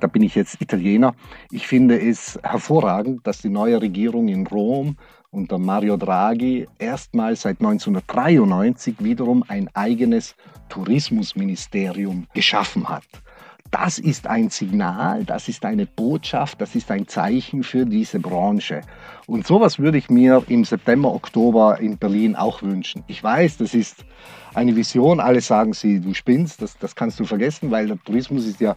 da bin ich jetzt Italiener. Ich finde es hervorragend, dass die neue Regierung in Rom unter Mario Draghi erstmals seit 1993 wiederum ein eigenes Tourismusministerium geschaffen hat. Das ist ein Signal, das ist eine Botschaft, das ist ein Zeichen für diese Branche. Und sowas würde ich mir im September, Oktober in Berlin auch wünschen. Ich weiß, das ist eine Vision. Alle sagen sie, du spinnst, das, das kannst du vergessen, weil der Tourismus ist ja,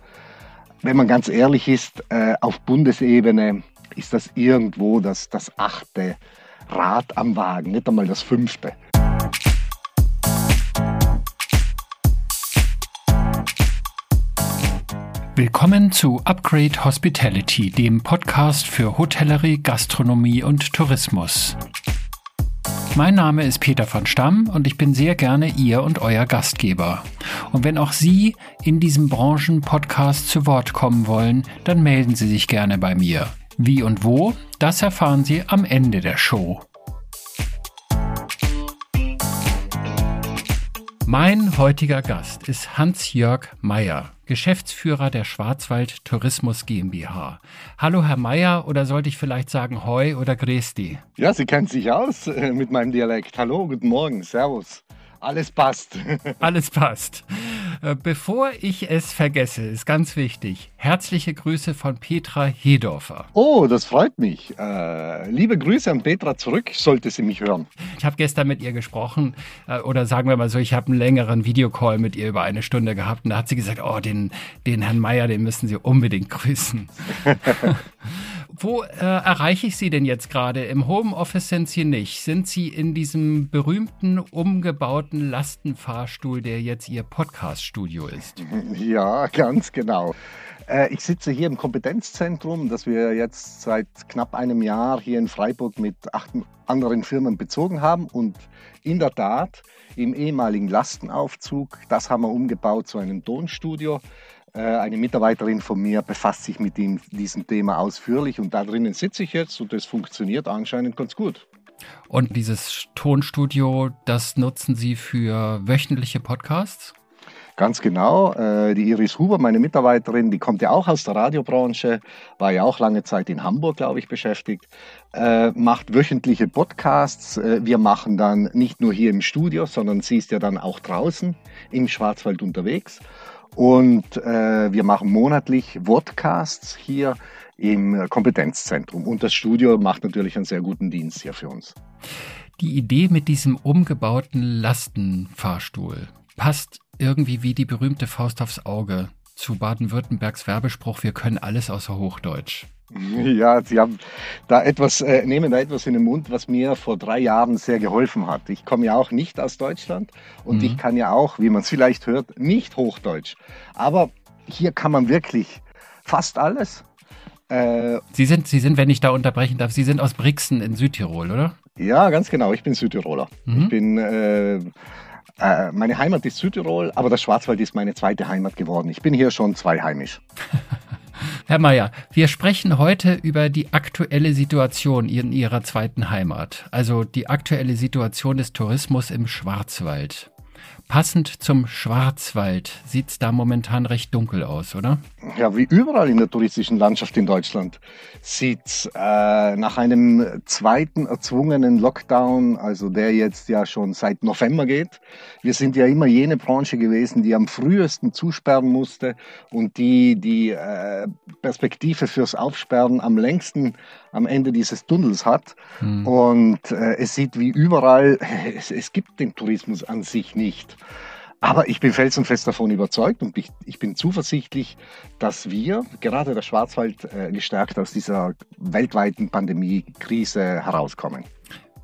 wenn man ganz ehrlich ist, äh, auf Bundesebene ist das irgendwo das, das achte Rad am Wagen, nicht einmal das fünfte. Willkommen zu Upgrade Hospitality, dem Podcast für Hotellerie, Gastronomie und Tourismus. Mein Name ist Peter von Stamm und ich bin sehr gerne Ihr und Euer Gastgeber. Und wenn auch Sie in diesem Branchen-Podcast zu Wort kommen wollen, dann melden Sie sich gerne bei mir. Wie und wo, das erfahren Sie am Ende der Show. Mein heutiger Gast ist Hans-Jörg Meyer, Geschäftsführer der Schwarzwald Tourismus GmbH. Hallo Herr Meyer oder sollte ich vielleicht sagen Hoi oder Gresti? Ja, Sie kennen sich aus äh, mit meinem Dialekt. Hallo, guten Morgen, Servus. Alles passt. Alles passt. Äh, bevor ich es vergesse, ist ganz wichtig. Herzliche Grüße von Petra Hedorfer. Oh, das freut mich. Äh, liebe Grüße an Petra zurück, sollte sie mich hören. Ich habe gestern mit ihr gesprochen, äh, oder sagen wir mal so, ich habe einen längeren Videocall mit ihr über eine Stunde gehabt und da hat sie gesagt, oh, den, den Herrn Meier, den müssen Sie unbedingt grüßen. Wo äh, erreiche ich Sie denn jetzt gerade? Im Homeoffice sind Sie nicht. Sind Sie in diesem berühmten, umgebauten Lastenfahrstuhl, der jetzt Ihr Podcaststudio ist? Ja, ganz genau. Äh, ich sitze hier im Kompetenzzentrum, das wir jetzt seit knapp einem Jahr hier in Freiburg mit acht anderen Firmen bezogen haben. Und in der Tat, im ehemaligen Lastenaufzug, das haben wir umgebaut zu einem Tonstudio. Äh, eine Mitarbeiterin von mir befasst sich mit ihm, diesem Thema ausführlich und da drinnen sitze ich jetzt und das funktioniert anscheinend ganz gut. Und dieses Tonstudio, das nutzen Sie für wöchentliche Podcasts? Ganz genau. Äh, die Iris Huber, meine Mitarbeiterin, die kommt ja auch aus der Radiobranche, war ja auch lange Zeit in Hamburg, glaube ich, beschäftigt, äh, macht wöchentliche Podcasts. Wir machen dann nicht nur hier im Studio, sondern sie ist ja dann auch draußen im Schwarzwald unterwegs. Und äh, wir machen monatlich Vodcasts hier im Kompetenzzentrum. Und das Studio macht natürlich einen sehr guten Dienst hier für uns. Die Idee mit diesem umgebauten Lastenfahrstuhl passt irgendwie wie die berühmte Faust aufs Auge zu Baden-Württembergs Werbespruch, wir können alles außer Hochdeutsch. Ja, Sie haben da etwas, äh, nehmen da etwas in den Mund, was mir vor drei Jahren sehr geholfen hat. Ich komme ja auch nicht aus Deutschland und mhm. ich kann ja auch, wie man es vielleicht hört, nicht Hochdeutsch. Aber hier kann man wirklich fast alles. Äh, Sie sind, Sie sind, wenn ich da unterbrechen darf, Sie sind aus Brixen in Südtirol, oder? Ja, ganz genau. Ich bin Südtiroler. Mhm. Ich bin äh, äh, meine Heimat ist Südtirol, aber der Schwarzwald ist meine zweite Heimat geworden. Ich bin hier schon zweiheimisch. Herr Mayer, wir sprechen heute über die aktuelle Situation in Ihrer zweiten Heimat, also die aktuelle Situation des Tourismus im Schwarzwald. Passend zum Schwarzwald sieht es da momentan recht dunkel aus, oder? Ja, wie überall in der touristischen Landschaft in Deutschland sieht es äh, nach einem zweiten erzwungenen Lockdown, also der jetzt ja schon seit November geht. Wir sind ja immer jene Branche gewesen, die am frühesten zusperren musste und die die äh, Perspektive fürs Aufsperren am längsten am Ende dieses Tunnels hat. Mhm. Und äh, es sieht wie überall, es, es gibt den Tourismus an sich nicht. Aber ich bin felsenfest davon überzeugt und ich, ich, bin zuversichtlich, dass wir, gerade der Schwarzwald, äh, gestärkt aus dieser weltweiten Pandemie-Krise herauskommen.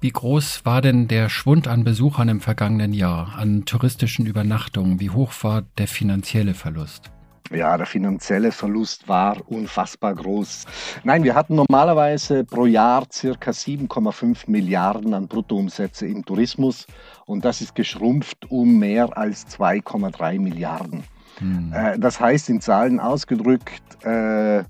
Wie groß war denn der Schwund an Besuchern im vergangenen Jahr, an touristischen Übernachtungen? Wie hoch war der finanzielle Verlust? Ja, der finanzielle Verlust war unfassbar groß. Nein, wir hatten normalerweise pro Jahr circa 7,5 Milliarden an Bruttoumsätze im Tourismus und das ist geschrumpft um mehr als 2,3 Milliarden. Hm. Äh, das heißt in Zahlen ausgedrückt, äh,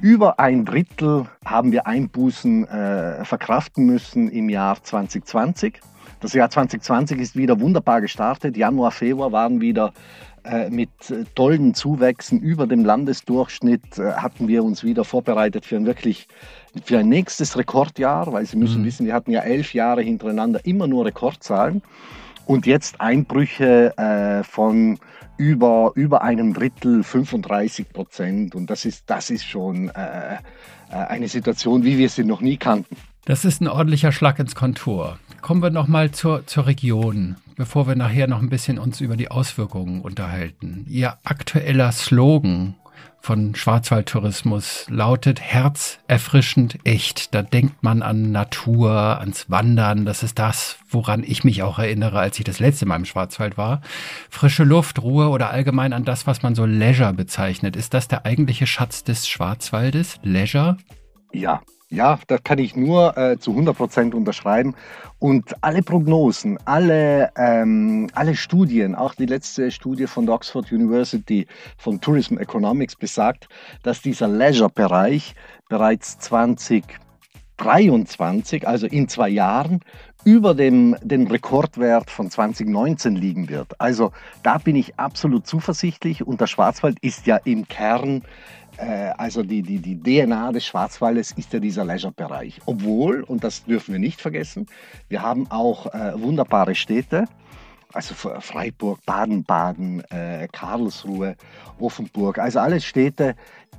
über ein Drittel haben wir Einbußen äh, verkraften müssen im Jahr 2020. Das Jahr 2020 ist wieder wunderbar gestartet. Januar, Februar waren wieder mit äh, tollen Zuwächsen über dem Landesdurchschnitt äh, hatten wir uns wieder vorbereitet für ein wirklich für ein nächstes Rekordjahr, weil Sie müssen mhm. wissen, wir hatten ja elf Jahre hintereinander immer nur Rekordzahlen und jetzt Einbrüche äh, von über, über einem Drittel, 35 Prozent. Und das ist, das ist schon äh, eine Situation, wie wir sie noch nie kannten. Das ist ein ordentlicher Schlag ins Kontur. Kommen wir nochmal zur, zur Region, bevor wir nachher noch ein bisschen uns über die Auswirkungen unterhalten. Ihr aktueller Slogan von Schwarzwaldtourismus lautet herzerfrischend echt. Da denkt man an Natur, ans Wandern. Das ist das, woran ich mich auch erinnere, als ich das letzte Mal im Schwarzwald war. Frische Luft, Ruhe oder allgemein an das, was man so Leisure bezeichnet. Ist das der eigentliche Schatz des Schwarzwaldes? Leisure? Ja, ja, da kann ich nur äh, zu 100 Prozent unterschreiben. Und alle Prognosen, alle, ähm, alle Studien, auch die letzte Studie von der Oxford University von Tourism Economics besagt, dass dieser Leisure-Bereich bereits 2023, also in zwei Jahren, über dem den Rekordwert von 2019 liegen wird. Also da bin ich absolut zuversichtlich und der Schwarzwald ist ja im Kern also die, die, die DNA des Schwarzwaldes ist ja dieser Leisure-Bereich. Obwohl, und das dürfen wir nicht vergessen, wir haben auch äh, wunderbare Städte, also Freiburg, Baden-Baden, äh, Karlsruhe, Offenburg, also alles Städte,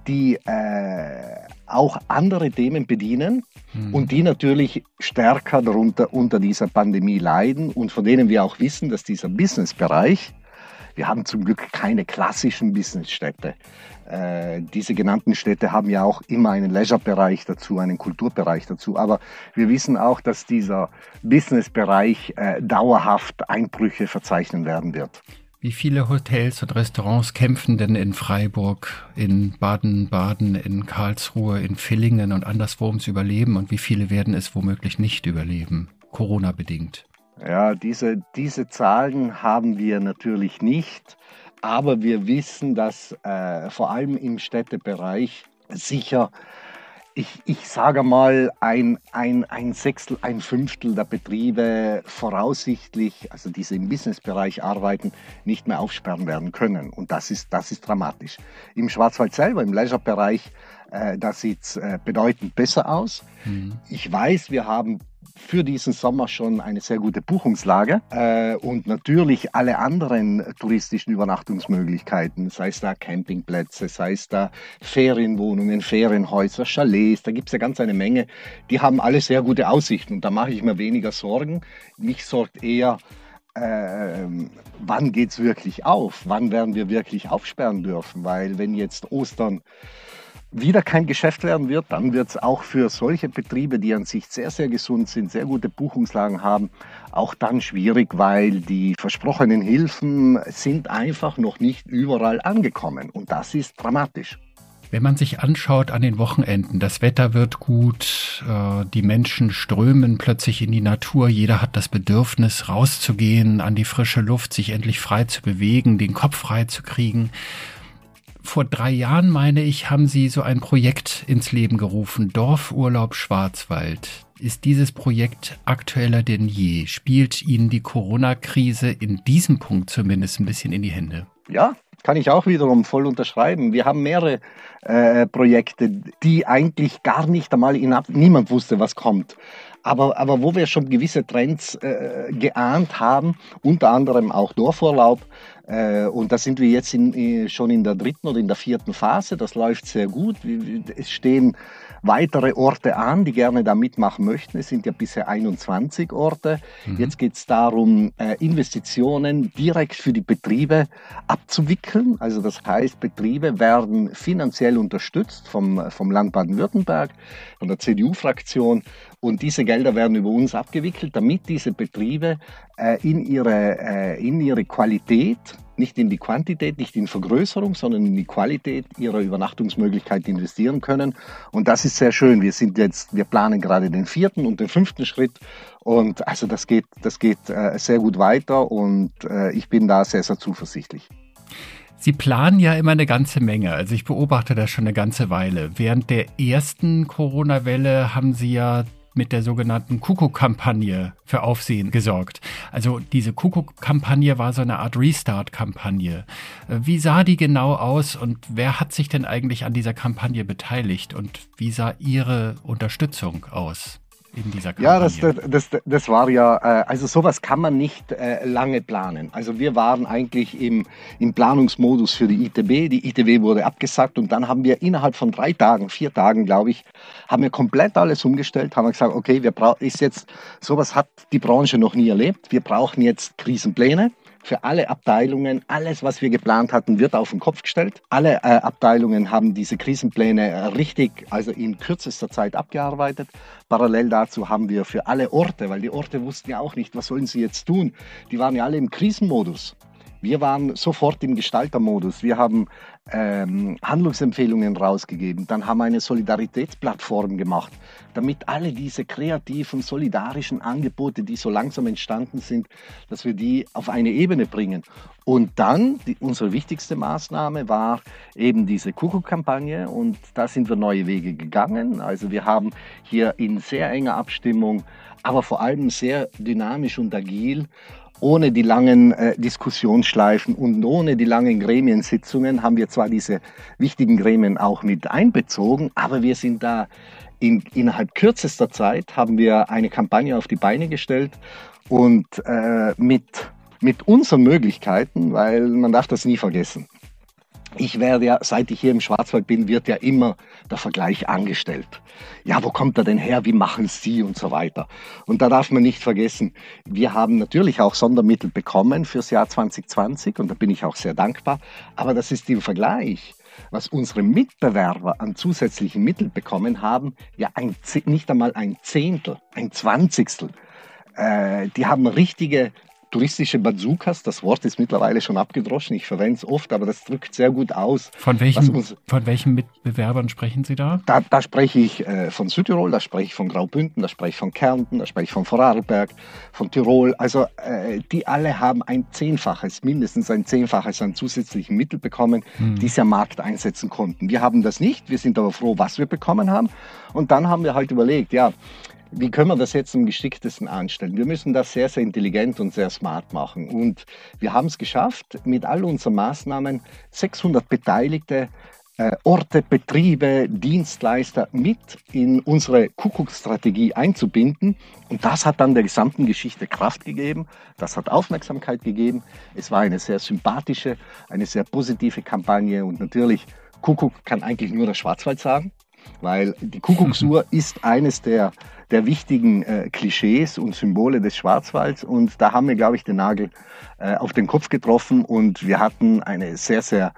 die äh, auch andere Themen bedienen mhm. und die natürlich stärker darunter unter dieser Pandemie leiden und von denen wir auch wissen, dass dieser Business-Bereich, wir haben zum Glück keine klassischen Businessstädte. Äh, diese genannten Städte haben ja auch immer einen Leisure-Bereich dazu, einen Kulturbereich dazu. Aber wir wissen auch, dass dieser Business-Bereich äh, dauerhaft Einbrüche verzeichnen werden wird. Wie viele Hotels und Restaurants kämpfen denn in Freiburg, in Baden-Baden, in Karlsruhe, in Villingen und anderswo ums Überleben und wie viele werden es womöglich nicht überleben, Corona-bedingt? Ja, diese, diese Zahlen haben wir natürlich nicht. Aber wir wissen, dass äh, vor allem im Städtebereich sicher, ich, ich sage mal, ein, ein, ein Sechstel, ein Fünftel der Betriebe voraussichtlich, also diese im Businessbereich arbeiten, nicht mehr aufsperren werden können. Und das ist, das ist dramatisch. Im Schwarzwald selber, im Leisurebereich, äh, da sieht es äh, bedeutend besser aus. Mhm. Ich weiß, wir haben für diesen Sommer schon eine sehr gute Buchungslage äh, und natürlich alle anderen touristischen Übernachtungsmöglichkeiten, sei es da Campingplätze, sei es da Ferienwohnungen, Ferienhäuser, Chalets, da gibt es ja ganz eine Menge, die haben alle sehr gute Aussichten und da mache ich mir weniger Sorgen. Mich sorgt eher, äh, wann geht es wirklich auf? Wann werden wir wirklich aufsperren dürfen? Weil wenn jetzt Ostern wieder kein Geschäft werden wird, dann wird es auch für solche Betriebe, die an sich sehr, sehr gesund sind, sehr gute Buchungslagen haben, auch dann schwierig, weil die versprochenen Hilfen sind einfach noch nicht überall angekommen. Und das ist dramatisch. Wenn man sich anschaut an den Wochenenden, das Wetter wird gut, äh, die Menschen strömen plötzlich in die Natur, jeder hat das Bedürfnis rauszugehen, an die frische Luft, sich endlich frei zu bewegen, den Kopf frei zu kriegen vor drei Jahren, meine ich, haben Sie so ein Projekt ins Leben gerufen, Dorfurlaub Schwarzwald. Ist dieses Projekt aktueller denn je? Spielt Ihnen die Corona-Krise in diesem Punkt zumindest ein bisschen in die Hände? Ja, kann ich auch wiederum voll unterschreiben. Wir haben mehrere äh, Projekte, die eigentlich gar nicht einmal in niemand wusste, was kommt. Aber, aber wo wir schon gewisse Trends äh, geahnt haben, unter anderem auch Dorfurlaub, und da sind wir jetzt in, äh, schon in der dritten oder in der vierten Phase. Das läuft sehr gut. Es stehen weitere Orte an, die gerne da mitmachen möchten. Es sind ja bisher 21 Orte. Mhm. Jetzt geht es darum, äh, Investitionen direkt für die Betriebe abzuwickeln. Also das heißt, Betriebe werden finanziell unterstützt vom, vom Land Baden-Württemberg, von der CDU-Fraktion. Und diese Gelder werden über uns abgewickelt, damit diese Betriebe äh, in, ihre, äh, in ihre Qualität, nicht in die Quantität, nicht in Vergrößerung, sondern in die Qualität ihrer Übernachtungsmöglichkeit investieren können. Und das ist sehr schön. Wir sind jetzt, wir planen gerade den vierten und den fünften Schritt. Und also das geht, das geht äh, sehr gut weiter und äh, ich bin da sehr, sehr zuversichtlich. Sie planen ja immer eine ganze Menge. Also ich beobachte das schon eine ganze Weile. Während der ersten Corona-Welle haben Sie ja mit der sogenannten Kuckuck-Kampagne für Aufsehen gesorgt. Also diese Kuckuck-Kampagne war so eine Art Restart-Kampagne. Äh, wie sah die genau aus und wer hat sich denn eigentlich an dieser Kampagne beteiligt und wie sah Ihre Unterstützung aus? In dieser Kampagne? Ja, das, das, das, das war ja, äh, also sowas kann man nicht äh, lange planen. Also wir waren eigentlich im, im Planungsmodus für die ITB. Die ITB wurde abgesagt und dann haben wir innerhalb von drei Tagen, vier Tagen, glaube ich, haben wir komplett alles umgestellt, haben wir gesagt, okay, wir brauchen, ist jetzt, sowas hat die Branche noch nie erlebt. Wir brauchen jetzt Krisenpläne für alle Abteilungen. Alles, was wir geplant hatten, wird auf den Kopf gestellt. Alle äh, Abteilungen haben diese Krisenpläne äh, richtig, also in kürzester Zeit abgearbeitet. Parallel dazu haben wir für alle Orte, weil die Orte wussten ja auch nicht, was sollen sie jetzt tun. Die waren ja alle im Krisenmodus. Wir waren sofort im Gestaltermodus. Wir haben ähm, Handlungsempfehlungen rausgegeben. Dann haben wir eine Solidaritätsplattform gemacht, damit alle diese kreativen, solidarischen Angebote, die so langsam entstanden sind, dass wir die auf eine Ebene bringen. Und dann, die, unsere wichtigste Maßnahme war eben diese Kuckuck-Kampagne und da sind wir neue Wege gegangen. Also wir haben hier in sehr enger Abstimmung, aber vor allem sehr dynamisch und agil ohne die langen äh, Diskussionsschleifen und ohne die langen Gremiensitzungen haben wir zwar diese wichtigen Gremien auch mit einbezogen, aber wir sind da in, innerhalb kürzester Zeit haben wir eine Kampagne auf die Beine gestellt und äh, mit, mit unseren Möglichkeiten, weil man darf das nie vergessen ich werde ja, seit ich hier im Schwarzwald bin, wird ja immer der Vergleich angestellt. Ja, wo kommt er denn her? Wie machen Sie und so weiter? Und da darf man nicht vergessen, wir haben natürlich auch Sondermittel bekommen fürs Jahr 2020 und da bin ich auch sehr dankbar. Aber das ist im Vergleich, was unsere Mitbewerber an zusätzlichen Mitteln bekommen haben, ja ein, nicht einmal ein Zehntel, ein Zwanzigstel. Äh, die haben richtige touristische Bazookas. Das Wort ist mittlerweile schon abgedroschen. Ich verwende es oft, aber das drückt sehr gut aus. Von welchen, uns, von welchen Mitbewerbern sprechen Sie da? Da, da spreche ich äh, von Südtirol, da spreche ich von Graubünden, da spreche ich von Kärnten, da spreche ich von Vorarlberg, von Tirol. Also äh, die alle haben ein Zehnfaches, mindestens ein Zehnfaches an zusätzlichen Mitteln bekommen, hm. die sie am Markt einsetzen konnten. Wir haben das nicht. Wir sind aber froh, was wir bekommen haben. Und dann haben wir halt überlegt, ja, wie können wir das jetzt am geschicktesten anstellen? Wir müssen das sehr, sehr intelligent und sehr smart machen. Und wir haben es geschafft, mit all unseren Maßnahmen 600 Beteiligte, äh, Orte, Betriebe, Dienstleister mit in unsere Kuckuckstrategie einzubinden. Und das hat dann der gesamten Geschichte Kraft gegeben. Das hat Aufmerksamkeit gegeben. Es war eine sehr sympathische, eine sehr positive Kampagne. Und natürlich, Kuckuck kann eigentlich nur der Schwarzwald sagen, weil die Kuckucksuhr ist eines der der wichtigen äh, Klischees und Symbole des Schwarzwalds. Und da haben wir, glaube ich, den Nagel äh, auf den Kopf getroffen und wir hatten eine sehr, sehr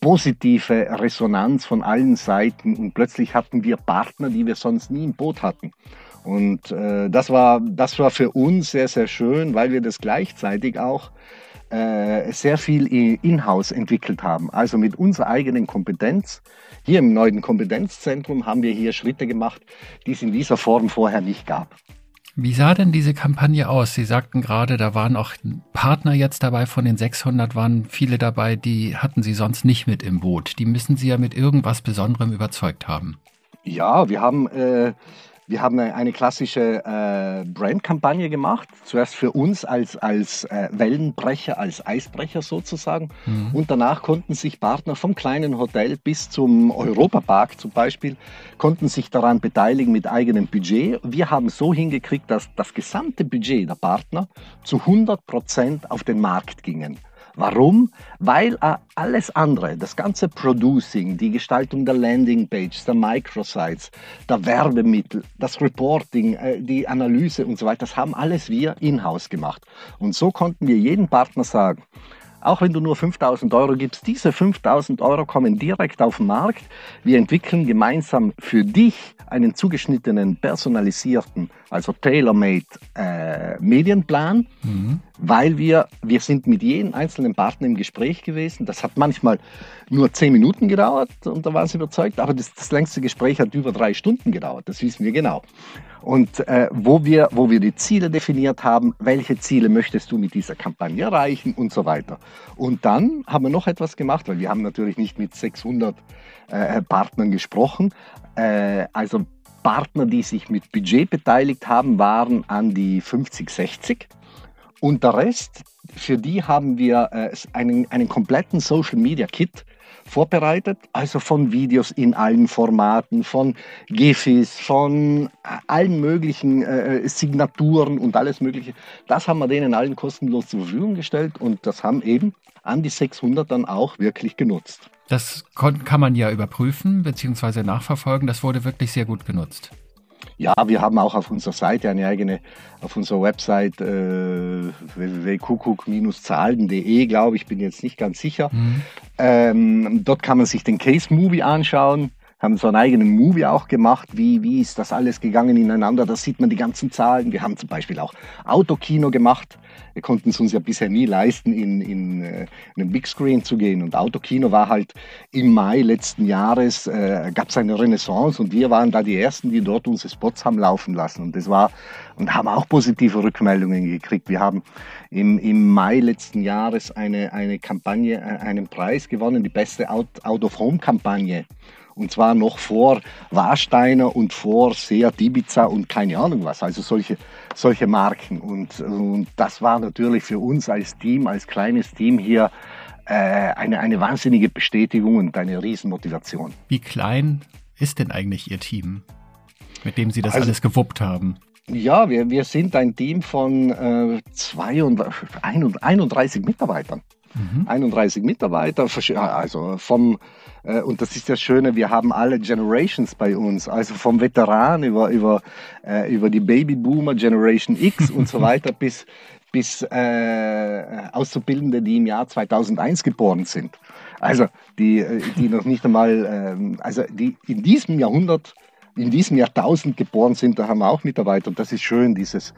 positive Resonanz von allen Seiten und plötzlich hatten wir Partner, die wir sonst nie im Boot hatten. Und äh, das, war, das war für uns sehr, sehr schön, weil wir das gleichzeitig auch äh, sehr viel in-house entwickelt haben. Also mit unserer eigenen Kompetenz. Hier im neuen Kompetenzzentrum haben wir hier Schritte gemacht, die es in dieser Form vorher nicht gab. Wie sah denn diese Kampagne aus? Sie sagten gerade, da waren auch Partner jetzt dabei. Von den 600 waren viele dabei, die hatten Sie sonst nicht mit im Boot. Die müssen Sie ja mit irgendwas Besonderem überzeugt haben. Ja, wir haben äh, wir haben eine klassische äh, Brandkampagne gemacht, zuerst für uns als, als äh, Wellenbrecher, als Eisbrecher sozusagen. Mhm. Und danach konnten sich Partner vom kleinen Hotel bis zum Europapark zum Beispiel, konnten sich daran beteiligen mit eigenem Budget. Wir haben so hingekriegt, dass das gesamte Budget der Partner zu 100 Prozent auf den Markt gingen. Warum? Weil äh, alles andere, das ganze Producing, die Gestaltung der Landingpage, der Microsites, der Werbemittel, das Reporting, äh, die Analyse und so weiter, das haben alles wir in-house gemacht. Und so konnten wir jedem Partner sagen, auch wenn du nur 5000 Euro gibst, diese 5000 Euro kommen direkt auf den Markt. Wir entwickeln gemeinsam für dich einen zugeschnittenen, personalisierten, also tailor-made äh, Medienplan, mhm. weil wir, wir sind mit jedem einzelnen Partner im Gespräch gewesen. Das hat manchmal nur zehn Minuten gedauert und da waren sie überzeugt, aber das, das längste Gespräch hat über drei Stunden gedauert, das wissen wir genau. Und äh, wo, wir, wo wir die Ziele definiert haben, welche Ziele möchtest du mit dieser Kampagne erreichen und so weiter. Und dann haben wir noch etwas gemacht, weil wir haben natürlich nicht mit 600 äh, Partnern gesprochen. Äh, also Partner, die sich mit Budget beteiligt haben, waren an die 50, 60. Und der Rest, für die haben wir äh, einen, einen kompletten Social Media Kit vorbereitet, also von Videos in allen Formaten, von GIFs, von äh, allen möglichen äh, Signaturen und alles Mögliche. Das haben wir denen allen kostenlos zur Verfügung gestellt und das haben eben an die 600 dann auch wirklich genutzt. Das kann man ja überprüfen bzw. nachverfolgen. Das wurde wirklich sehr gut genutzt. Ja, wir haben auch auf unserer Seite eine eigene, auf unserer Website äh, www.kuckuck-zahlen.de, glaube ich, bin jetzt nicht ganz sicher. Mhm. Ähm, dort kann man sich den Case Movie anschauen haben so einen eigenen Movie auch gemacht, wie, wie ist das alles gegangen ineinander. Da sieht man die ganzen Zahlen. Wir haben zum Beispiel auch Autokino gemacht. Wir konnten es uns ja bisher nie leisten, in, in, äh, in einen Big Screen zu gehen. Und Autokino war halt im Mai letzten Jahres, äh, gab es eine Renaissance und wir waren da die Ersten, die dort unsere Spots haben laufen lassen. Und das war, und haben auch positive Rückmeldungen gekriegt. Wir haben im, im Mai letzten Jahres eine, eine Kampagne, äh, einen Preis gewonnen, die beste Out-of-Home-Kampagne. Und zwar noch vor Warsteiner und vor Seat Ibiza und keine Ahnung was. Also solche, solche Marken. Und, und das war natürlich für uns als Team, als kleines Team hier äh, eine, eine wahnsinnige Bestätigung und eine Riesenmotivation. Wie klein ist denn eigentlich Ihr Team, mit dem Sie das also, alles gewuppt haben? Ja, wir, wir sind ein Team von äh, 32, 31 Mitarbeitern. Mhm. 31 Mitarbeiter, also vom äh, und das ist das Schöne, wir haben alle Generations bei uns, also vom Veteran über, über, äh, über die Babyboomer, Generation X und so weiter bis, bis äh, Auszubildende, die im Jahr 2001 geboren sind. Also die, äh, die noch nicht einmal, äh, also die in diesem Jahrhundert, in diesem Jahrtausend geboren sind, da haben wir auch Mitarbeiter und das ist schön, dieses,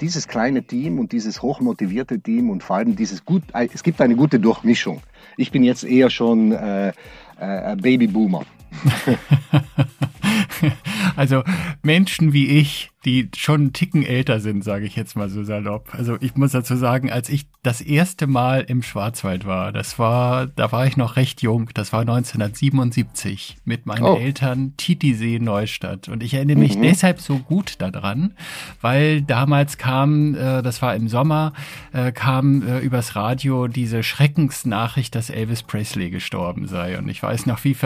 dieses kleine Team und dieses hochmotivierte Team und vor allem dieses gut, es gibt eine gute Durchmischung. Ich bin jetzt eher schon äh, äh, Babyboomer. also Menschen wie ich, die schon einen Ticken älter sind, sage ich jetzt mal so salopp. Also ich muss dazu sagen, als ich das erste Mal im Schwarzwald war, das war, da war ich noch recht jung, das war 1977 mit meinen oh. Eltern Titisee Neustadt. Und ich erinnere mich mhm. deshalb so gut daran, weil damals kam, äh, das war im Sommer, äh, kam äh, übers Radio diese Schreckensnachricht, dass Elvis Presley gestorben sei. Und ich weiß noch, wie,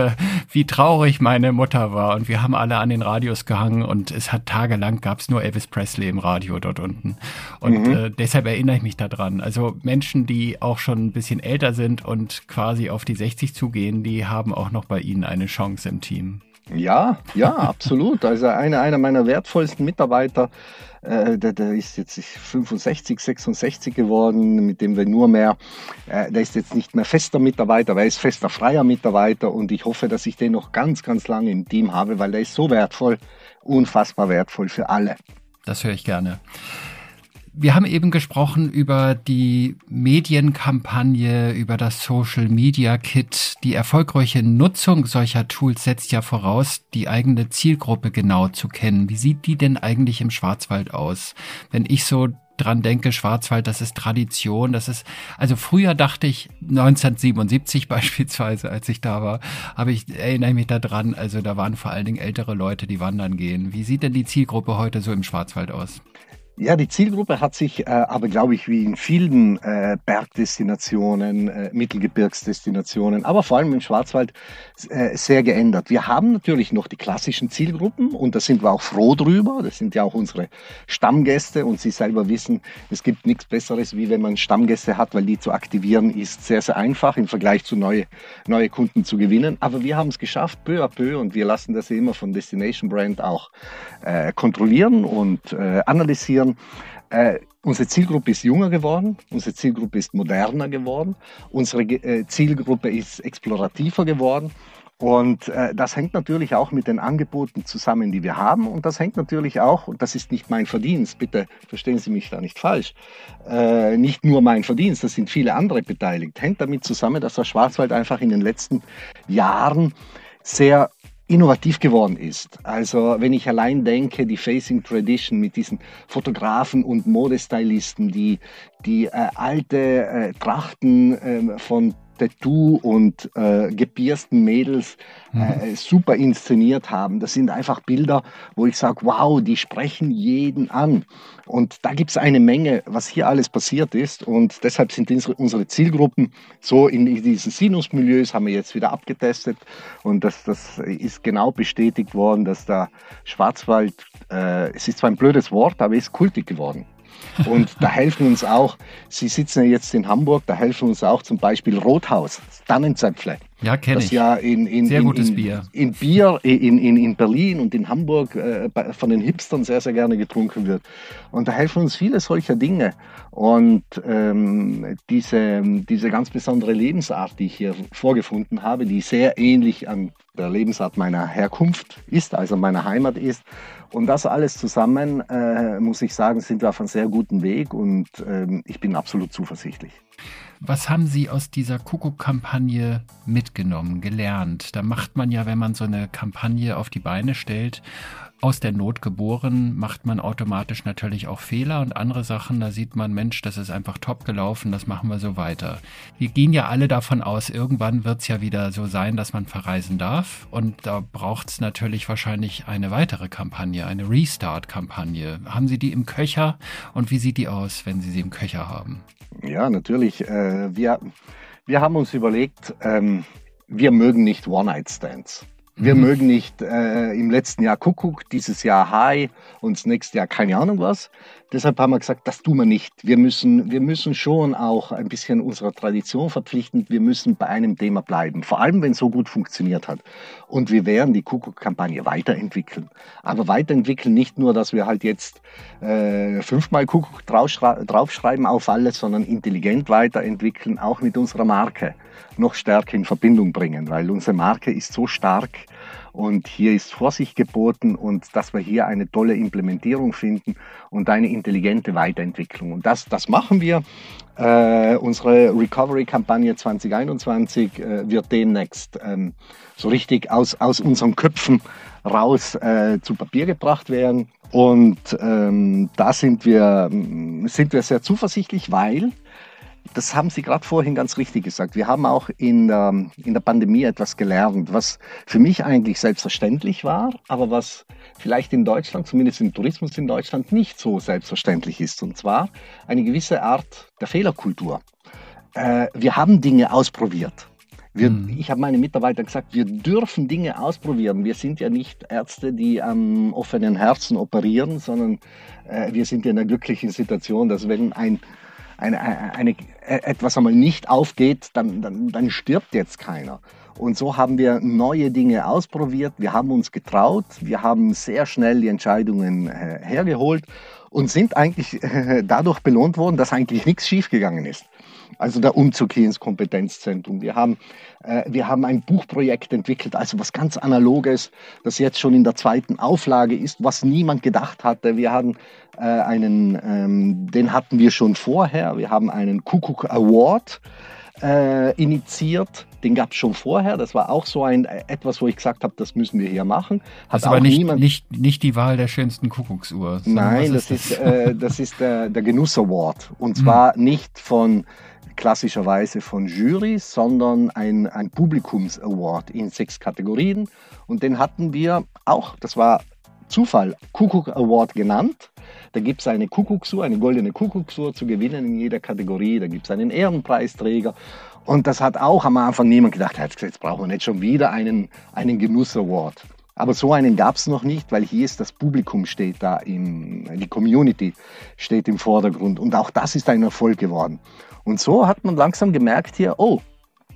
wie traurig meine Mutter war. Und wir haben alle an den Radios gehangen und es hat tagelang gab es nur Elvis Presley im Radio dort unten. Und mhm. äh, deshalb erinnere ich mich daran. Also Menschen, die auch schon ein bisschen älter sind und quasi auf die 60 zugehen, die haben auch noch bei Ihnen eine Chance im Team. Ja, ja, absolut. Also einer, einer meiner wertvollsten Mitarbeiter, äh, der, der, ist jetzt 65, 66 geworden, mit dem wir nur mehr, äh, der ist jetzt nicht mehr fester Mitarbeiter, aber er ist fester freier Mitarbeiter und ich hoffe, dass ich den noch ganz, ganz lange im Team habe, weil der ist so wertvoll unfassbar wertvoll für alle. Das höre ich gerne. Wir haben eben gesprochen über die Medienkampagne, über das Social Media Kit. Die erfolgreiche Nutzung solcher Tools setzt ja voraus, die eigene Zielgruppe genau zu kennen. Wie sieht die denn eigentlich im Schwarzwald aus? Wenn ich so dran denke, Schwarzwald, das ist Tradition, das ist, also früher dachte ich, 1977 beispielsweise, als ich da war, habe ich, erinnere mich da dran, also da waren vor allen Dingen ältere Leute, die wandern gehen. Wie sieht denn die Zielgruppe heute so im Schwarzwald aus? Ja, die Zielgruppe hat sich äh, aber, glaube ich, wie in vielen äh, Bergdestinationen, äh, Mittelgebirgsdestinationen, aber vor allem im Schwarzwald äh, sehr geändert. Wir haben natürlich noch die klassischen Zielgruppen und da sind wir auch froh drüber. Das sind ja auch unsere Stammgäste und Sie selber wissen, es gibt nichts Besseres, wie wenn man Stammgäste hat, weil die zu aktivieren ist sehr, sehr einfach im Vergleich zu neue, neue Kunden zu gewinnen. Aber wir haben es geschafft, peu à peu und wir lassen das immer von Destination Brand auch äh, kontrollieren und äh, analysieren sondern äh, unsere Zielgruppe ist jünger geworden, unsere Zielgruppe ist moderner geworden, unsere äh, Zielgruppe ist explorativer geworden. Und äh, das hängt natürlich auch mit den Angeboten zusammen, die wir haben. Und das hängt natürlich auch, und das ist nicht mein Verdienst, bitte verstehen Sie mich da nicht falsch, äh, nicht nur mein Verdienst, das sind viele andere beteiligt, hängt damit zusammen, dass der Schwarzwald einfach in den letzten Jahren sehr innovativ geworden ist. Also wenn ich allein denke, die Facing Tradition mit diesen Fotografen und Modestylisten, die die äh, alte äh, Trachten äh, von Tattoo und äh, gepiersten Mädels äh, mhm. super inszeniert haben. Das sind einfach Bilder, wo ich sage, wow, die sprechen jeden an. Und da gibt es eine Menge, was hier alles passiert ist. Und deshalb sind unsere Zielgruppen so in diesen Sinusmilieus, haben wir jetzt wieder abgetestet. Und das, das ist genau bestätigt worden, dass der Schwarzwald, äh, es ist zwar ein blödes Wort, aber ist kultig geworden. Und da helfen uns auch, Sie sitzen ja jetzt in Hamburg, da helfen uns auch zum Beispiel Rothaus, Tannenzäpfle. Ja, kenne ich. ja in, in, sehr in, gutes in, Bier. In Bier in, in, in Berlin und in Hamburg äh, von den Hipstern sehr, sehr gerne getrunken wird. Und da helfen uns viele solcher Dinge. Und ähm, diese, diese ganz besondere Lebensart, die ich hier vorgefunden habe, die sehr ähnlich an der Lebensart meiner Herkunft ist, also meiner Heimat ist. Und das alles zusammen, äh, muss ich sagen, sind wir auf einem sehr guten Weg und äh, ich bin absolut zuversichtlich. Was haben Sie aus dieser Kuckuck-Kampagne mitgenommen, gelernt? Da macht man ja, wenn man so eine Kampagne auf die Beine stellt, aus der Not geboren, macht man automatisch natürlich auch Fehler und andere Sachen, da sieht man, Mensch, das ist einfach top gelaufen, das machen wir so weiter. Wir gehen ja alle davon aus, irgendwann wird es ja wieder so sein, dass man verreisen darf und da braucht es natürlich wahrscheinlich eine weitere Kampagne, eine Restart-Kampagne. Haben Sie die im Köcher und wie sieht die aus, wenn Sie sie im Köcher haben? Ja, natürlich. Äh, wir, wir haben uns überlegt, ähm, wir mögen nicht One-Night-Stands. Wir mhm. mögen nicht äh, im letzten Jahr Kuckuck, dieses Jahr Hai und das nächste Jahr keine Ahnung was. Deshalb haben wir gesagt, das tun wir nicht. Wir müssen, wir müssen schon auch ein bisschen unserer Tradition verpflichten. Wir müssen bei einem Thema bleiben, vor allem wenn es so gut funktioniert hat. Und wir werden die Kuckuck-Kampagne weiterentwickeln. Aber weiterentwickeln nicht nur, dass wir halt jetzt äh, fünfmal Kuckuck draufschreiben auf alles, sondern intelligent weiterentwickeln, auch mit unserer Marke noch stärker in Verbindung bringen, weil unsere Marke ist so stark und hier ist Vorsicht geboten und dass wir hier eine tolle Implementierung finden und eine intelligente Weiterentwicklung. Und das, das machen wir. Äh, unsere Recovery-Kampagne 2021 äh, wird demnächst ähm, so richtig aus, aus unseren Köpfen raus äh, zu Papier gebracht werden. Und ähm, da sind wir, sind wir sehr zuversichtlich, weil das haben Sie gerade vorhin ganz richtig gesagt. Wir haben auch in der, in der Pandemie etwas gelernt, was für mich eigentlich selbstverständlich war, aber was vielleicht in Deutschland, zumindest im Tourismus in Deutschland, nicht so selbstverständlich ist. Und zwar eine gewisse Art der Fehlerkultur. Äh, wir haben Dinge ausprobiert. Wir, mhm. Ich habe meinen Mitarbeitern gesagt, wir dürfen Dinge ausprobieren. Wir sind ja nicht Ärzte, die am offenen Herzen operieren, sondern äh, wir sind ja in der glücklichen Situation, dass wenn ein eine, eine, etwas einmal nicht aufgeht, dann, dann, dann stirbt jetzt keiner. Und so haben wir neue Dinge ausprobiert. Wir haben uns getraut. Wir haben sehr schnell die Entscheidungen äh, hergeholt und sind eigentlich äh, dadurch belohnt worden, dass eigentlich nichts schiefgegangen ist also der Umzug hier ins Kompetenzzentrum. Wir haben, äh, wir haben ein Buchprojekt entwickelt, also was ganz Analoges, das jetzt schon in der zweiten Auflage ist, was niemand gedacht hatte. Wir haben äh, einen, ähm, den hatten wir schon vorher. Wir haben einen Kuckuck Award äh, initiiert. Den gab es schon vorher. Das war auch so ein äh, etwas, wo ich gesagt habe, das müssen wir hier machen. Hat das aber nicht, niemand nicht, nicht die Wahl der schönsten Kuckucksuhr. Nein, das ist, das? Ist, äh, das ist der, der Genuss Award. Und hm. zwar mhm. nicht von klassischerweise von Jury, sondern ein, ein Publikums-Award in sechs Kategorien. Und den hatten wir auch, das war Zufall, Kuckuck Award genannt. Da gibt es eine Kuckucksuhr, eine goldene Kuckucksuhr zu gewinnen in jeder Kategorie. Da gibt es einen Ehrenpreisträger. Und das hat auch am Anfang niemand gedacht, jetzt brauchen wir nicht schon wieder einen, einen Genuss-Award. Aber so einen gab es noch nicht, weil hier ist das Publikum steht da, im, die Community steht im Vordergrund. Und auch das ist ein Erfolg geworden. Und so hat man langsam gemerkt hier, oh,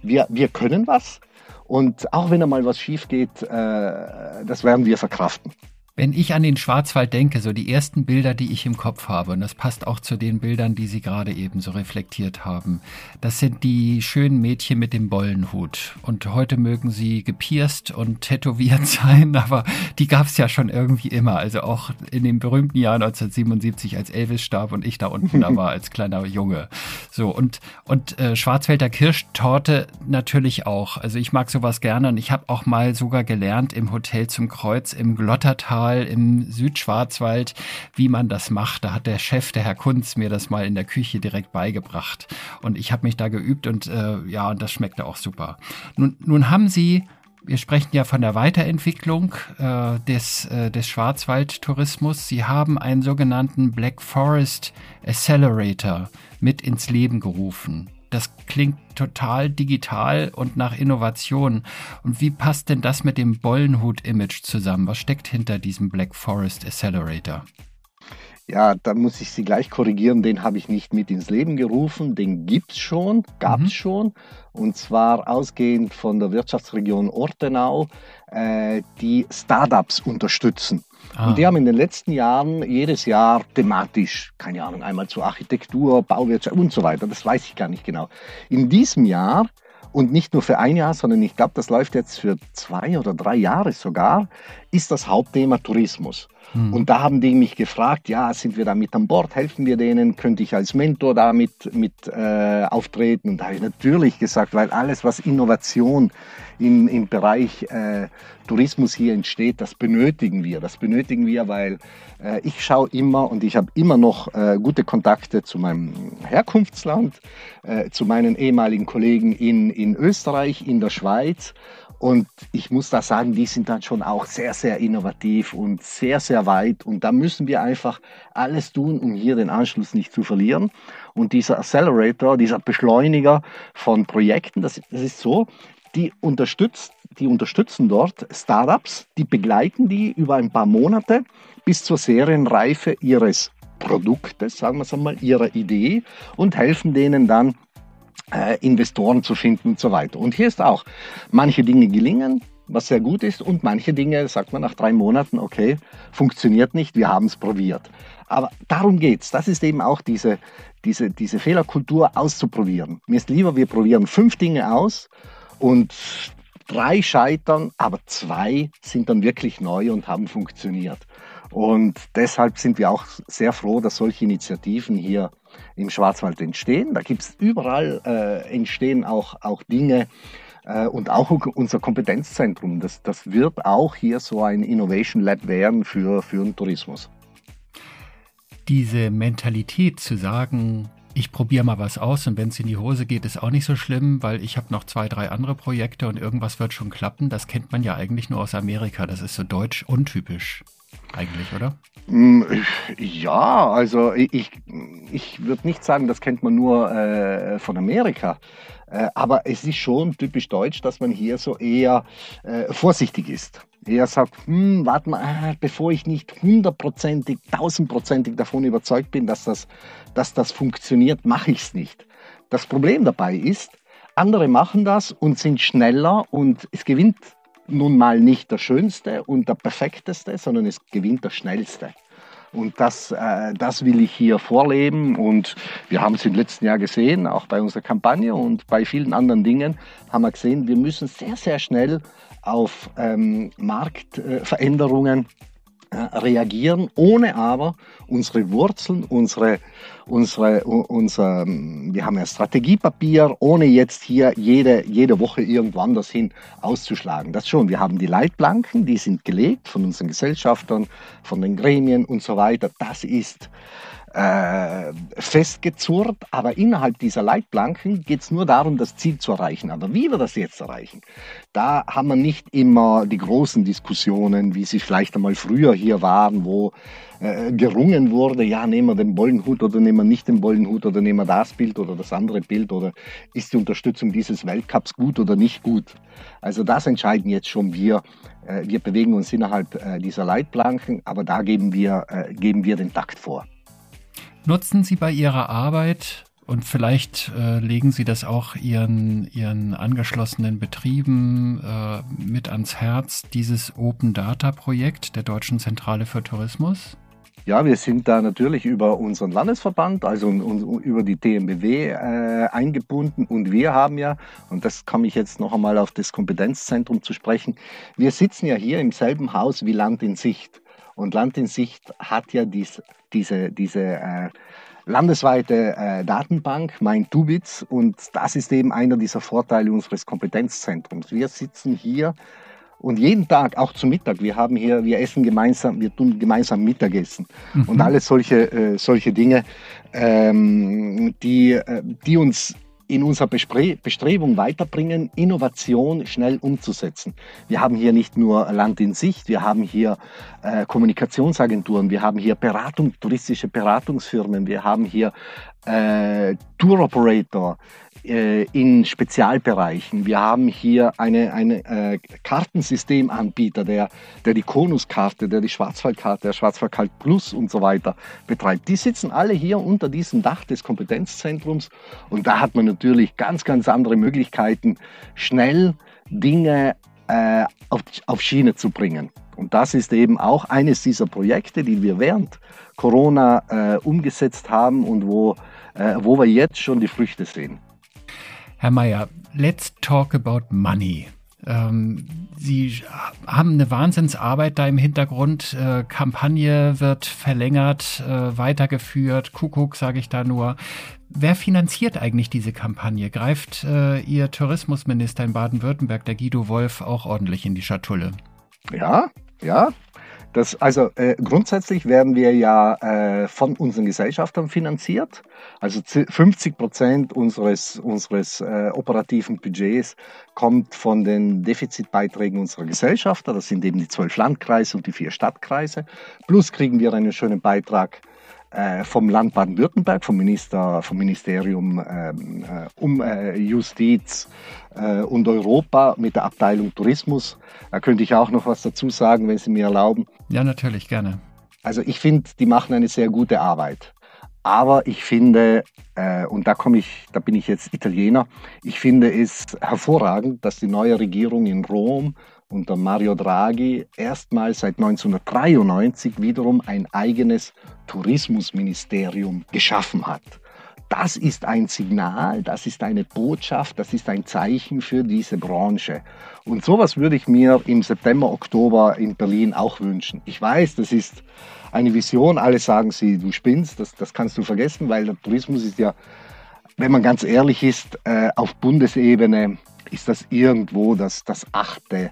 wir, wir können was. Und auch wenn einmal was schief geht, äh, das werden wir verkraften. Wenn ich an den Schwarzwald denke, so die ersten Bilder, die ich im Kopf habe, und das passt auch zu den Bildern, die Sie gerade eben so reflektiert haben, das sind die schönen Mädchen mit dem Bollenhut. Und heute mögen sie gepierst und tätowiert sein, aber die gab es ja schon irgendwie immer. Also auch in dem berühmten Jahr 1977, als Elvis starb und ich da unten da war als kleiner Junge. So, und, und äh, Schwarzwälder Kirschtorte natürlich auch. Also ich mag sowas gerne und ich habe auch mal sogar gelernt im Hotel zum Kreuz im Glottertal Rheintal im Südschwarzwald, wie man das macht. Da hat der Chef, der Herr Kunz, mir das mal in der Küche direkt beigebracht. Und ich habe mich da geübt und äh, ja, und das schmeckte auch super. Nun, nun haben Sie wir sprechen ja von der Weiterentwicklung äh, des, äh, des Schwarzwaldtourismus. Sie haben einen sogenannten Black Forest Accelerator mit ins Leben gerufen. Das klingt total digital und nach Innovation. Und wie passt denn das mit dem Bollenhut-Image zusammen? Was steckt hinter diesem Black Forest Accelerator? Ja, da muss ich Sie gleich korrigieren, den habe ich nicht mit ins Leben gerufen, den gibt es schon, gab es mhm. schon. Und zwar ausgehend von der Wirtschaftsregion Ortenau, äh, die Startups unterstützen. Ah. Und die haben in den letzten Jahren jedes Jahr thematisch, keine Ahnung, einmal zur Architektur, Bauwirtschaft und so weiter, das weiß ich gar nicht genau. In diesem Jahr und nicht nur für ein Jahr, sondern ich glaube, das läuft jetzt für zwei oder drei Jahre sogar, ist das Hauptthema Tourismus. Mhm. Und da haben die mich gefragt, ja, sind wir da mit an Bord, helfen wir denen, könnte ich als Mentor da mit, mit äh, auftreten? Und da habe ich natürlich gesagt, weil alles, was Innovation im, im Bereich äh, Tourismus hier entsteht, das benötigen wir. Das benötigen wir, weil äh, ich schaue immer und ich habe immer noch äh, gute Kontakte zu meinem Herkunftsland, äh, zu meinen ehemaligen Kollegen in, in Österreich, in der Schweiz und ich muss da sagen, die sind dann schon auch sehr, sehr innovativ und sehr, sehr weit. Und da müssen wir einfach alles tun, um hier den Anschluss nicht zu verlieren. Und dieser Accelerator, dieser Beschleuniger von Projekten, das, das ist so, die, unterstützt, die unterstützen dort Startups, die begleiten die über ein paar Monate bis zur Serienreife ihres Produktes, sagen wir es einmal, ihrer Idee und helfen denen dann äh, Investoren zu finden und so weiter. Und hier ist auch, manche Dinge gelingen, was sehr gut ist, und manche Dinge sagt man nach drei Monaten, okay, funktioniert nicht, wir haben es probiert. Aber darum geht es. Das ist eben auch diese, diese, diese Fehlerkultur auszuprobieren. Mir ist lieber, wir probieren fünf Dinge aus und drei scheitern, aber zwei sind dann wirklich neu und haben funktioniert. Und deshalb sind wir auch sehr froh, dass solche Initiativen hier im Schwarzwald entstehen. Da gibt es überall äh, entstehen auch, auch Dinge äh, und auch unser Kompetenzzentrum. Das, das wird auch hier so ein Innovation Lab werden für, für den Tourismus. Diese Mentalität zu sagen, ich probiere mal was aus und wenn es in die Hose geht, ist auch nicht so schlimm, weil ich habe noch zwei, drei andere Projekte und irgendwas wird schon klappen. Das kennt man ja eigentlich nur aus Amerika. Das ist so deutsch untypisch eigentlich, oder? Mm, ja, also ich, ich würde nicht sagen, das kennt man nur äh, von Amerika. Äh, aber es ist schon typisch deutsch, dass man hier so eher äh, vorsichtig ist. Er sagt, hm, warte mal, ah, bevor ich nicht hundertprozentig, tausendprozentig davon überzeugt bin, dass das, dass das funktioniert, mache ich es nicht. Das Problem dabei ist, andere machen das und sind schneller und es gewinnt nun mal nicht der Schönste und der Perfekteste, sondern es gewinnt der Schnellste. Und das, äh, das will ich hier vorleben. Und wir haben es im letzten Jahr gesehen, auch bei unserer Kampagne und bei vielen anderen Dingen haben wir gesehen, wir müssen sehr, sehr schnell auf ähm, Marktveränderungen äh, reagieren, ohne aber unsere Wurzeln, unsere, unsere, unser, wir haben ja Strategiepapier, ohne jetzt hier jede, jede Woche irgendwann das hin auszuschlagen. Das schon. Wir haben die Leitplanken, die sind gelegt von unseren Gesellschaftern, von den Gremien und so weiter. Das ist äh, festgezurrt, aber innerhalb dieser Leitplanken geht es nur darum, das Ziel zu erreichen. Aber wie wir das jetzt erreichen, da haben wir nicht immer die großen Diskussionen, wie sie vielleicht einmal früher hier waren, wo äh, gerungen wurde, ja, nehmen wir den Bollenhut oder nehmen wir nicht den Bollenhut oder nehmen wir das Bild oder das andere Bild oder ist die Unterstützung dieses Weltcups gut oder nicht gut. Also das entscheiden jetzt schon wir. Äh, wir bewegen uns innerhalb äh, dieser Leitplanken, aber da geben wir, äh, geben wir den Takt vor. Nutzen Sie bei Ihrer Arbeit und vielleicht äh, legen Sie das auch Ihren, Ihren angeschlossenen Betrieben äh, mit ans Herz, dieses Open Data Projekt der Deutschen Zentrale für Tourismus? Ja, wir sind da natürlich über unseren Landesverband, also über die TMBW äh, eingebunden und wir haben ja, und das komme ich jetzt noch einmal auf das Kompetenzzentrum zu sprechen, wir sitzen ja hier im selben Haus wie Land in Sicht. Und Land in Sicht hat ja dies, diese, diese äh, landesweite äh, Datenbank, mein Tubitz, und das ist eben einer dieser Vorteile unseres Kompetenzzentrums. Wir sitzen hier Und jeden Tag, auch zum Mittag, wir haben hier, wir essen gemeinsam, wir tun gemeinsam Mittagessen mhm. und alles solche, äh, solche Dinge, ähm, die, äh, die uns in unserer Bestrebung weiterbringen, Innovation schnell umzusetzen. Wir haben hier nicht nur Land in Sicht, wir haben hier äh, Kommunikationsagenturen, wir haben hier Beratung, touristische Beratungsfirmen, wir haben hier äh, Tour Operator, äh, in Spezialbereichen. Wir haben hier eine, eine äh, Kartensystemanbieter, der, der die Konuskarte, der die Schwarzwaldkarte, der Schwarzwaldkart Plus und so weiter betreibt. Die sitzen alle hier unter diesem Dach des Kompetenzzentrums und da hat man natürlich ganz, ganz andere Möglichkeiten, schnell Dinge äh, auf, auf Schiene zu bringen. Und das ist eben auch eines dieser Projekte, die wir während Corona äh, umgesetzt haben und wo, äh, wo wir jetzt schon die Früchte sehen. Herr Mayer, let's talk about money. Ähm, Sie haben eine Wahnsinnsarbeit da im Hintergrund. Äh, Kampagne wird verlängert, äh, weitergeführt. Kuckuck, sage ich da nur. Wer finanziert eigentlich diese Kampagne? Greift äh, Ihr Tourismusminister in Baden-Württemberg, der Guido Wolf, auch ordentlich in die Schatulle? Ja, ja. Das, also äh, grundsätzlich werden wir ja äh, von unseren Gesellschaftern finanziert. Also 50 Prozent unseres, unseres äh, operativen Budgets kommt von den Defizitbeiträgen unserer Gesellschafter. Das sind eben die zwölf Landkreise und die vier Stadtkreise. Plus kriegen wir einen schönen Beitrag vom Land Baden-Württemberg, vom Minister, vom Ministerium ähm, äh, um äh, Justiz äh, und Europa mit der Abteilung Tourismus. Da könnte ich auch noch was dazu sagen, wenn Sie mir erlauben. Ja, natürlich, gerne. Also ich finde, die machen eine sehr gute Arbeit. Aber ich finde, äh, und da komme ich, da bin ich jetzt Italiener, ich finde es hervorragend, dass die neue Regierung in Rom unter Mario Draghi erstmals seit 1993 wiederum ein eigenes Tourismusministerium geschaffen hat. Das ist ein Signal, das ist eine Botschaft, das ist ein Zeichen für diese Branche. Und sowas würde ich mir im September, Oktober in Berlin auch wünschen. Ich weiß, das ist eine Vision. Alle sagen sie, du spinnst, das, das kannst du vergessen, weil der Tourismus ist ja, wenn man ganz ehrlich ist, äh, auf Bundesebene ist das irgendwo das, das achte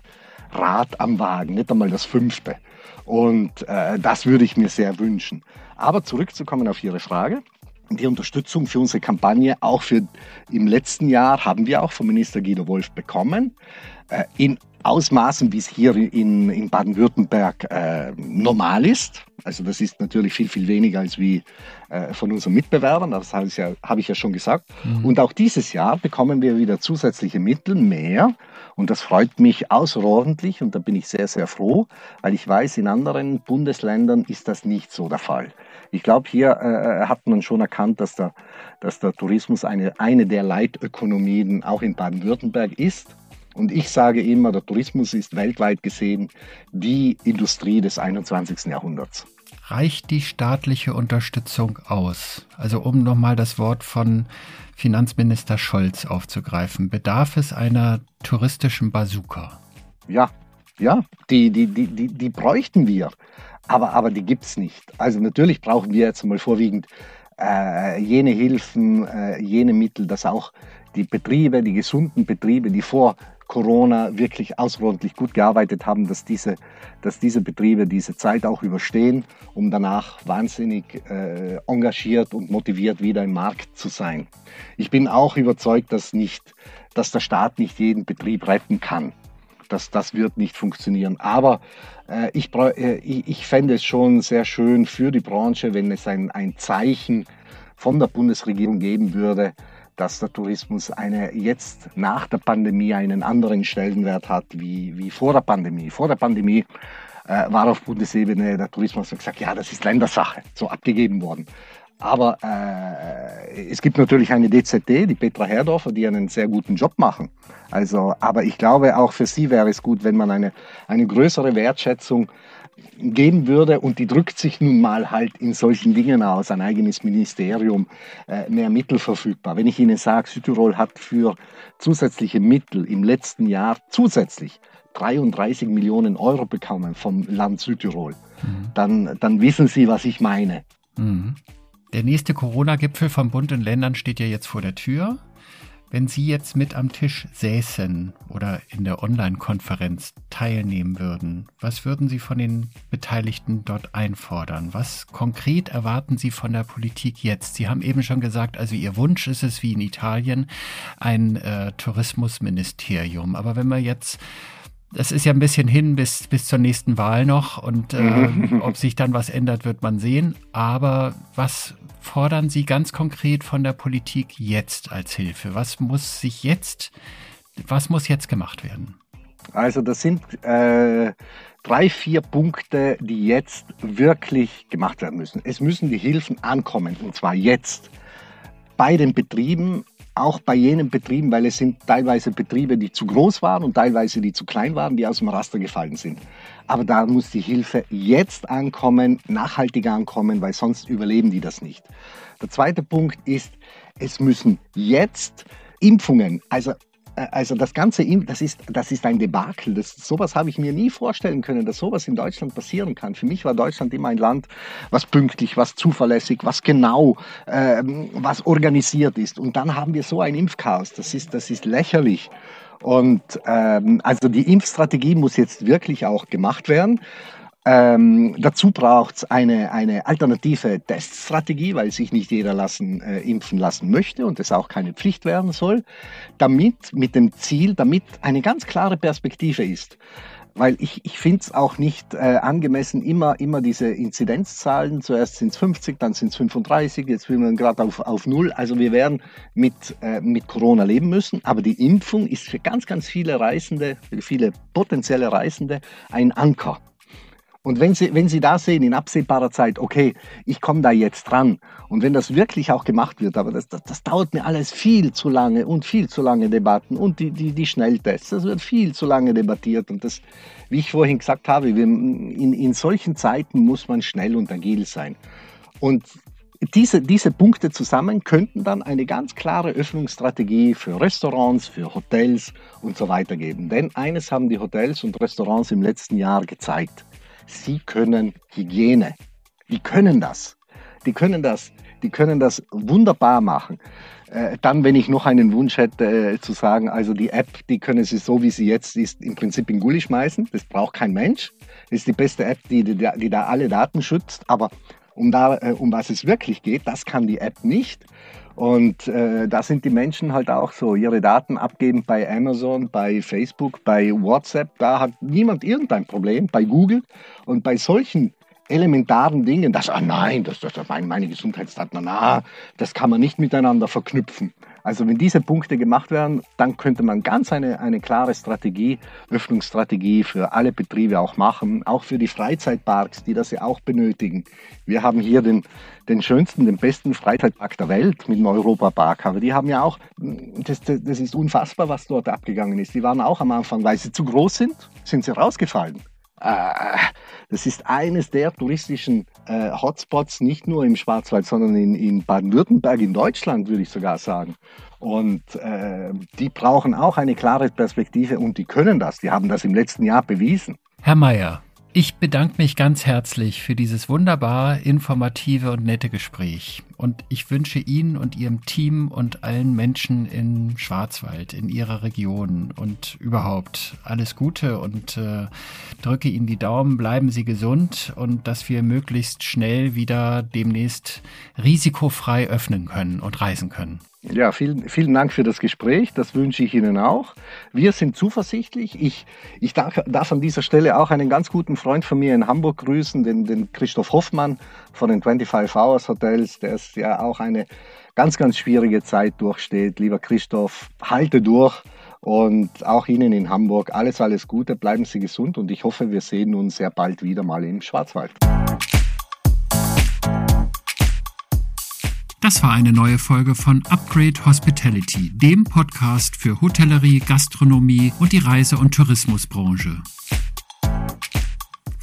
Rad am Wagen, nicht einmal das fünfte. Und äh, das würde ich mir sehr wünschen. Aber zurückzukommen auf Ihre Frage. Die Unterstützung für unsere Kampagne, auch für im letzten Jahr, haben wir auch vom Minister Guido Wolf bekommen. Äh, in Ausmaßen, wie es hier in, in Baden-Württemberg äh, normal ist. Also das ist natürlich viel, viel weniger als wie äh, von unseren Mitbewerbern, das habe ich ja, hab ich ja schon gesagt. Mhm. Und auch dieses Jahr bekommen wir wieder zusätzliche Mittel, mehr. Und das freut mich außerordentlich und da bin ich sehr, sehr froh, weil ich weiß, in anderen Bundesländern ist das nicht so der Fall. Ich glaube, hier äh, hat man schon erkannt, dass der, dass der Tourismus eine, eine der Leitökonomien auch in Baden-Württemberg ist. Und ich sage immer, der Tourismus ist weltweit gesehen die Industrie des 21. Jahrhunderts. Reicht die staatliche Unterstützung aus? Also um nochmal das Wort von Finanzminister Scholz aufzugreifen, bedarf es einer touristischen Bazooka? Ja, ja, die, die, die, die, die bräuchten wir, aber, aber die gibt es nicht. Also natürlich brauchen wir jetzt mal vorwiegend äh, jene Hilfen, äh, jene Mittel, dass auch die Betriebe, die gesunden Betriebe, die vor Corona wirklich außerordentlich gut gearbeitet haben, dass diese, dass diese Betriebe diese Zeit auch überstehen, um danach wahnsinnig äh, engagiert und motiviert wieder im Markt zu sein. Ich bin auch überzeugt, dass, nicht, dass der Staat nicht jeden Betrieb retten kann. Das, das wird nicht funktionieren. Aber äh, ich, äh, ich, ich fände es schon sehr schön für die Branche, wenn es ein, ein Zeichen von der Bundesregierung geben würde, dass der Tourismus eine jetzt nach der Pandemie einen anderen Stellenwert hat wie, wie vor der Pandemie. Vor der Pandemie äh, war auf Bundesebene der Tourismus gesagt, ja, das ist Ländersache, so abgegeben worden. Aber äh, es gibt natürlich eine DZT, die Petra Herdorfer, die einen sehr guten Job machen. Also, aber ich glaube, auch für sie wäre es gut, wenn man eine, eine größere Wertschätzung geben würde und die drückt sich nun mal halt in solchen Dingen aus, ein eigenes Ministerium, äh, mehr Mittel verfügbar. Wenn ich Ihnen sage, Südtirol hat für zusätzliche Mittel im letzten Jahr zusätzlich 33 Millionen Euro bekommen vom Land Südtirol, mhm. dann, dann wissen Sie, was ich meine. Mhm. Der nächste Corona-Gipfel vom Bund und Ländern steht ja jetzt vor der Tür. Wenn Sie jetzt mit am Tisch säßen oder in der Online-Konferenz teilnehmen würden, was würden Sie von den Beteiligten dort einfordern? Was konkret erwarten Sie von der Politik jetzt? Sie haben eben schon gesagt, also Ihr Wunsch ist es wie in Italien ein äh, Tourismusministerium. Aber wenn wir jetzt das ist ja ein bisschen hin bis, bis zur nächsten Wahl noch und äh, ob sich dann was ändert, wird man sehen. Aber was fordern Sie ganz konkret von der Politik jetzt als Hilfe? Was muss sich jetzt, was muss jetzt gemacht werden? Also das sind äh, drei, vier Punkte, die jetzt wirklich gemacht werden müssen. Es müssen die Hilfen ankommen und zwar jetzt bei den Betrieben, auch bei jenen Betrieben, weil es sind teilweise Betriebe, die zu groß waren und teilweise die zu klein waren, die aus dem Raster gefallen sind. Aber da muss die Hilfe jetzt ankommen, nachhaltig ankommen, weil sonst überleben die das nicht. Der zweite Punkt ist, es müssen jetzt Impfungen, also also das Ganze, das ist, das ist ein Debakel. Das, sowas habe ich mir nie vorstellen können, dass sowas in Deutschland passieren kann. Für mich war Deutschland immer ein Land, was pünktlich, was zuverlässig, was genau, ähm, was organisiert ist. Und dann haben wir so ein Impfchaos. Das ist, das ist lächerlich. Und ähm, also die Impfstrategie muss jetzt wirklich auch gemacht werden. Ähm, dazu braucht es eine, eine alternative Teststrategie, weil sich nicht jeder lassen, äh, impfen lassen möchte und es auch keine Pflicht werden soll, damit mit dem Ziel, damit eine ganz klare Perspektive ist. Weil ich, ich finde es auch nicht äh, angemessen, immer, immer diese Inzidenzzahlen, zuerst sind es 50, dann sind es 35, jetzt sind wir gerade auf, auf Null. Also wir werden mit, äh, mit Corona leben müssen, aber die Impfung ist für ganz, ganz viele Reisende, für viele potenzielle Reisende ein Anker. Und wenn Sie, wenn Sie da sehen, in absehbarer Zeit, okay, ich komme da jetzt dran, und wenn das wirklich auch gemacht wird, aber das, das, das, dauert mir alles viel zu lange und viel zu lange Debatten und die, die, die Schnelltests, das wird viel zu lange debattiert. Und das, wie ich vorhin gesagt habe, in, in solchen Zeiten muss man schnell und agil sein. Und diese, diese Punkte zusammen könnten dann eine ganz klare Öffnungsstrategie für Restaurants, für Hotels und so weiter geben. Denn eines haben die Hotels und Restaurants im letzten Jahr gezeigt sie können Hygiene. Die können das. Die können das. Die können das wunderbar machen. Äh, dann, wenn ich noch einen Wunsch hätte äh, zu sagen, also die App, die können Sie so, wie sie jetzt ist, im Prinzip in Gully schmeißen. Das braucht kein Mensch. Das ist die beste App, die, die, die da alle Daten schützt. Aber um, da, äh, um was es wirklich geht, das kann die App nicht. Und äh, da sind die Menschen halt auch so, ihre Daten abgeben bei Amazon, bei Facebook, bei WhatsApp. Da hat niemand irgendein Problem, bei Google. Und bei solchen elementaren Dingen, das, ah nein, das, das, meine, meine Gesundheitsdaten, na, das kann man nicht miteinander verknüpfen. Also wenn diese Punkte gemacht werden, dann könnte man ganz eine, eine klare Strategie, Öffnungsstrategie für alle Betriebe auch machen, auch für die Freizeitparks, die das ja auch benötigen. Wir haben hier den, den schönsten, den besten Freizeitpark der Welt mit dem Europapark, aber die haben ja auch, das, das ist unfassbar, was dort abgegangen ist. Die waren auch am Anfang, weil sie zu groß sind, sind sie rausgefallen. Äh, das ist eines der touristischen äh, Hotspots, nicht nur im Schwarzwald, sondern in, in Baden-Württemberg, in Deutschland, würde ich sogar sagen. Und äh, die brauchen auch eine klare Perspektive und die können das. Die haben das im letzten Jahr bewiesen. Herr Mayer, ich bedanke mich ganz herzlich für dieses wunderbar informative und nette Gespräch. Und ich wünsche Ihnen und Ihrem Team und allen Menschen in Schwarzwald, in Ihrer Region und überhaupt alles Gute und äh, drücke Ihnen die Daumen, bleiben Sie gesund und dass wir möglichst schnell wieder demnächst risikofrei öffnen können und reisen können. Ja, vielen, vielen Dank für das Gespräch. Das wünsche ich Ihnen auch. Wir sind zuversichtlich. Ich, ich darf, darf an dieser Stelle auch einen ganz guten Freund von mir in Hamburg grüßen, den, den Christoph Hoffmann von den 25 Hours Hotels, der es ja auch eine ganz, ganz schwierige Zeit durchsteht. Lieber Christoph, halte durch. Und auch Ihnen in Hamburg alles, alles Gute, bleiben Sie gesund und ich hoffe, wir sehen uns sehr bald wieder mal im Schwarzwald. Das war eine neue Folge von Upgrade Hospitality, dem Podcast für Hotellerie, Gastronomie und die Reise- und Tourismusbranche.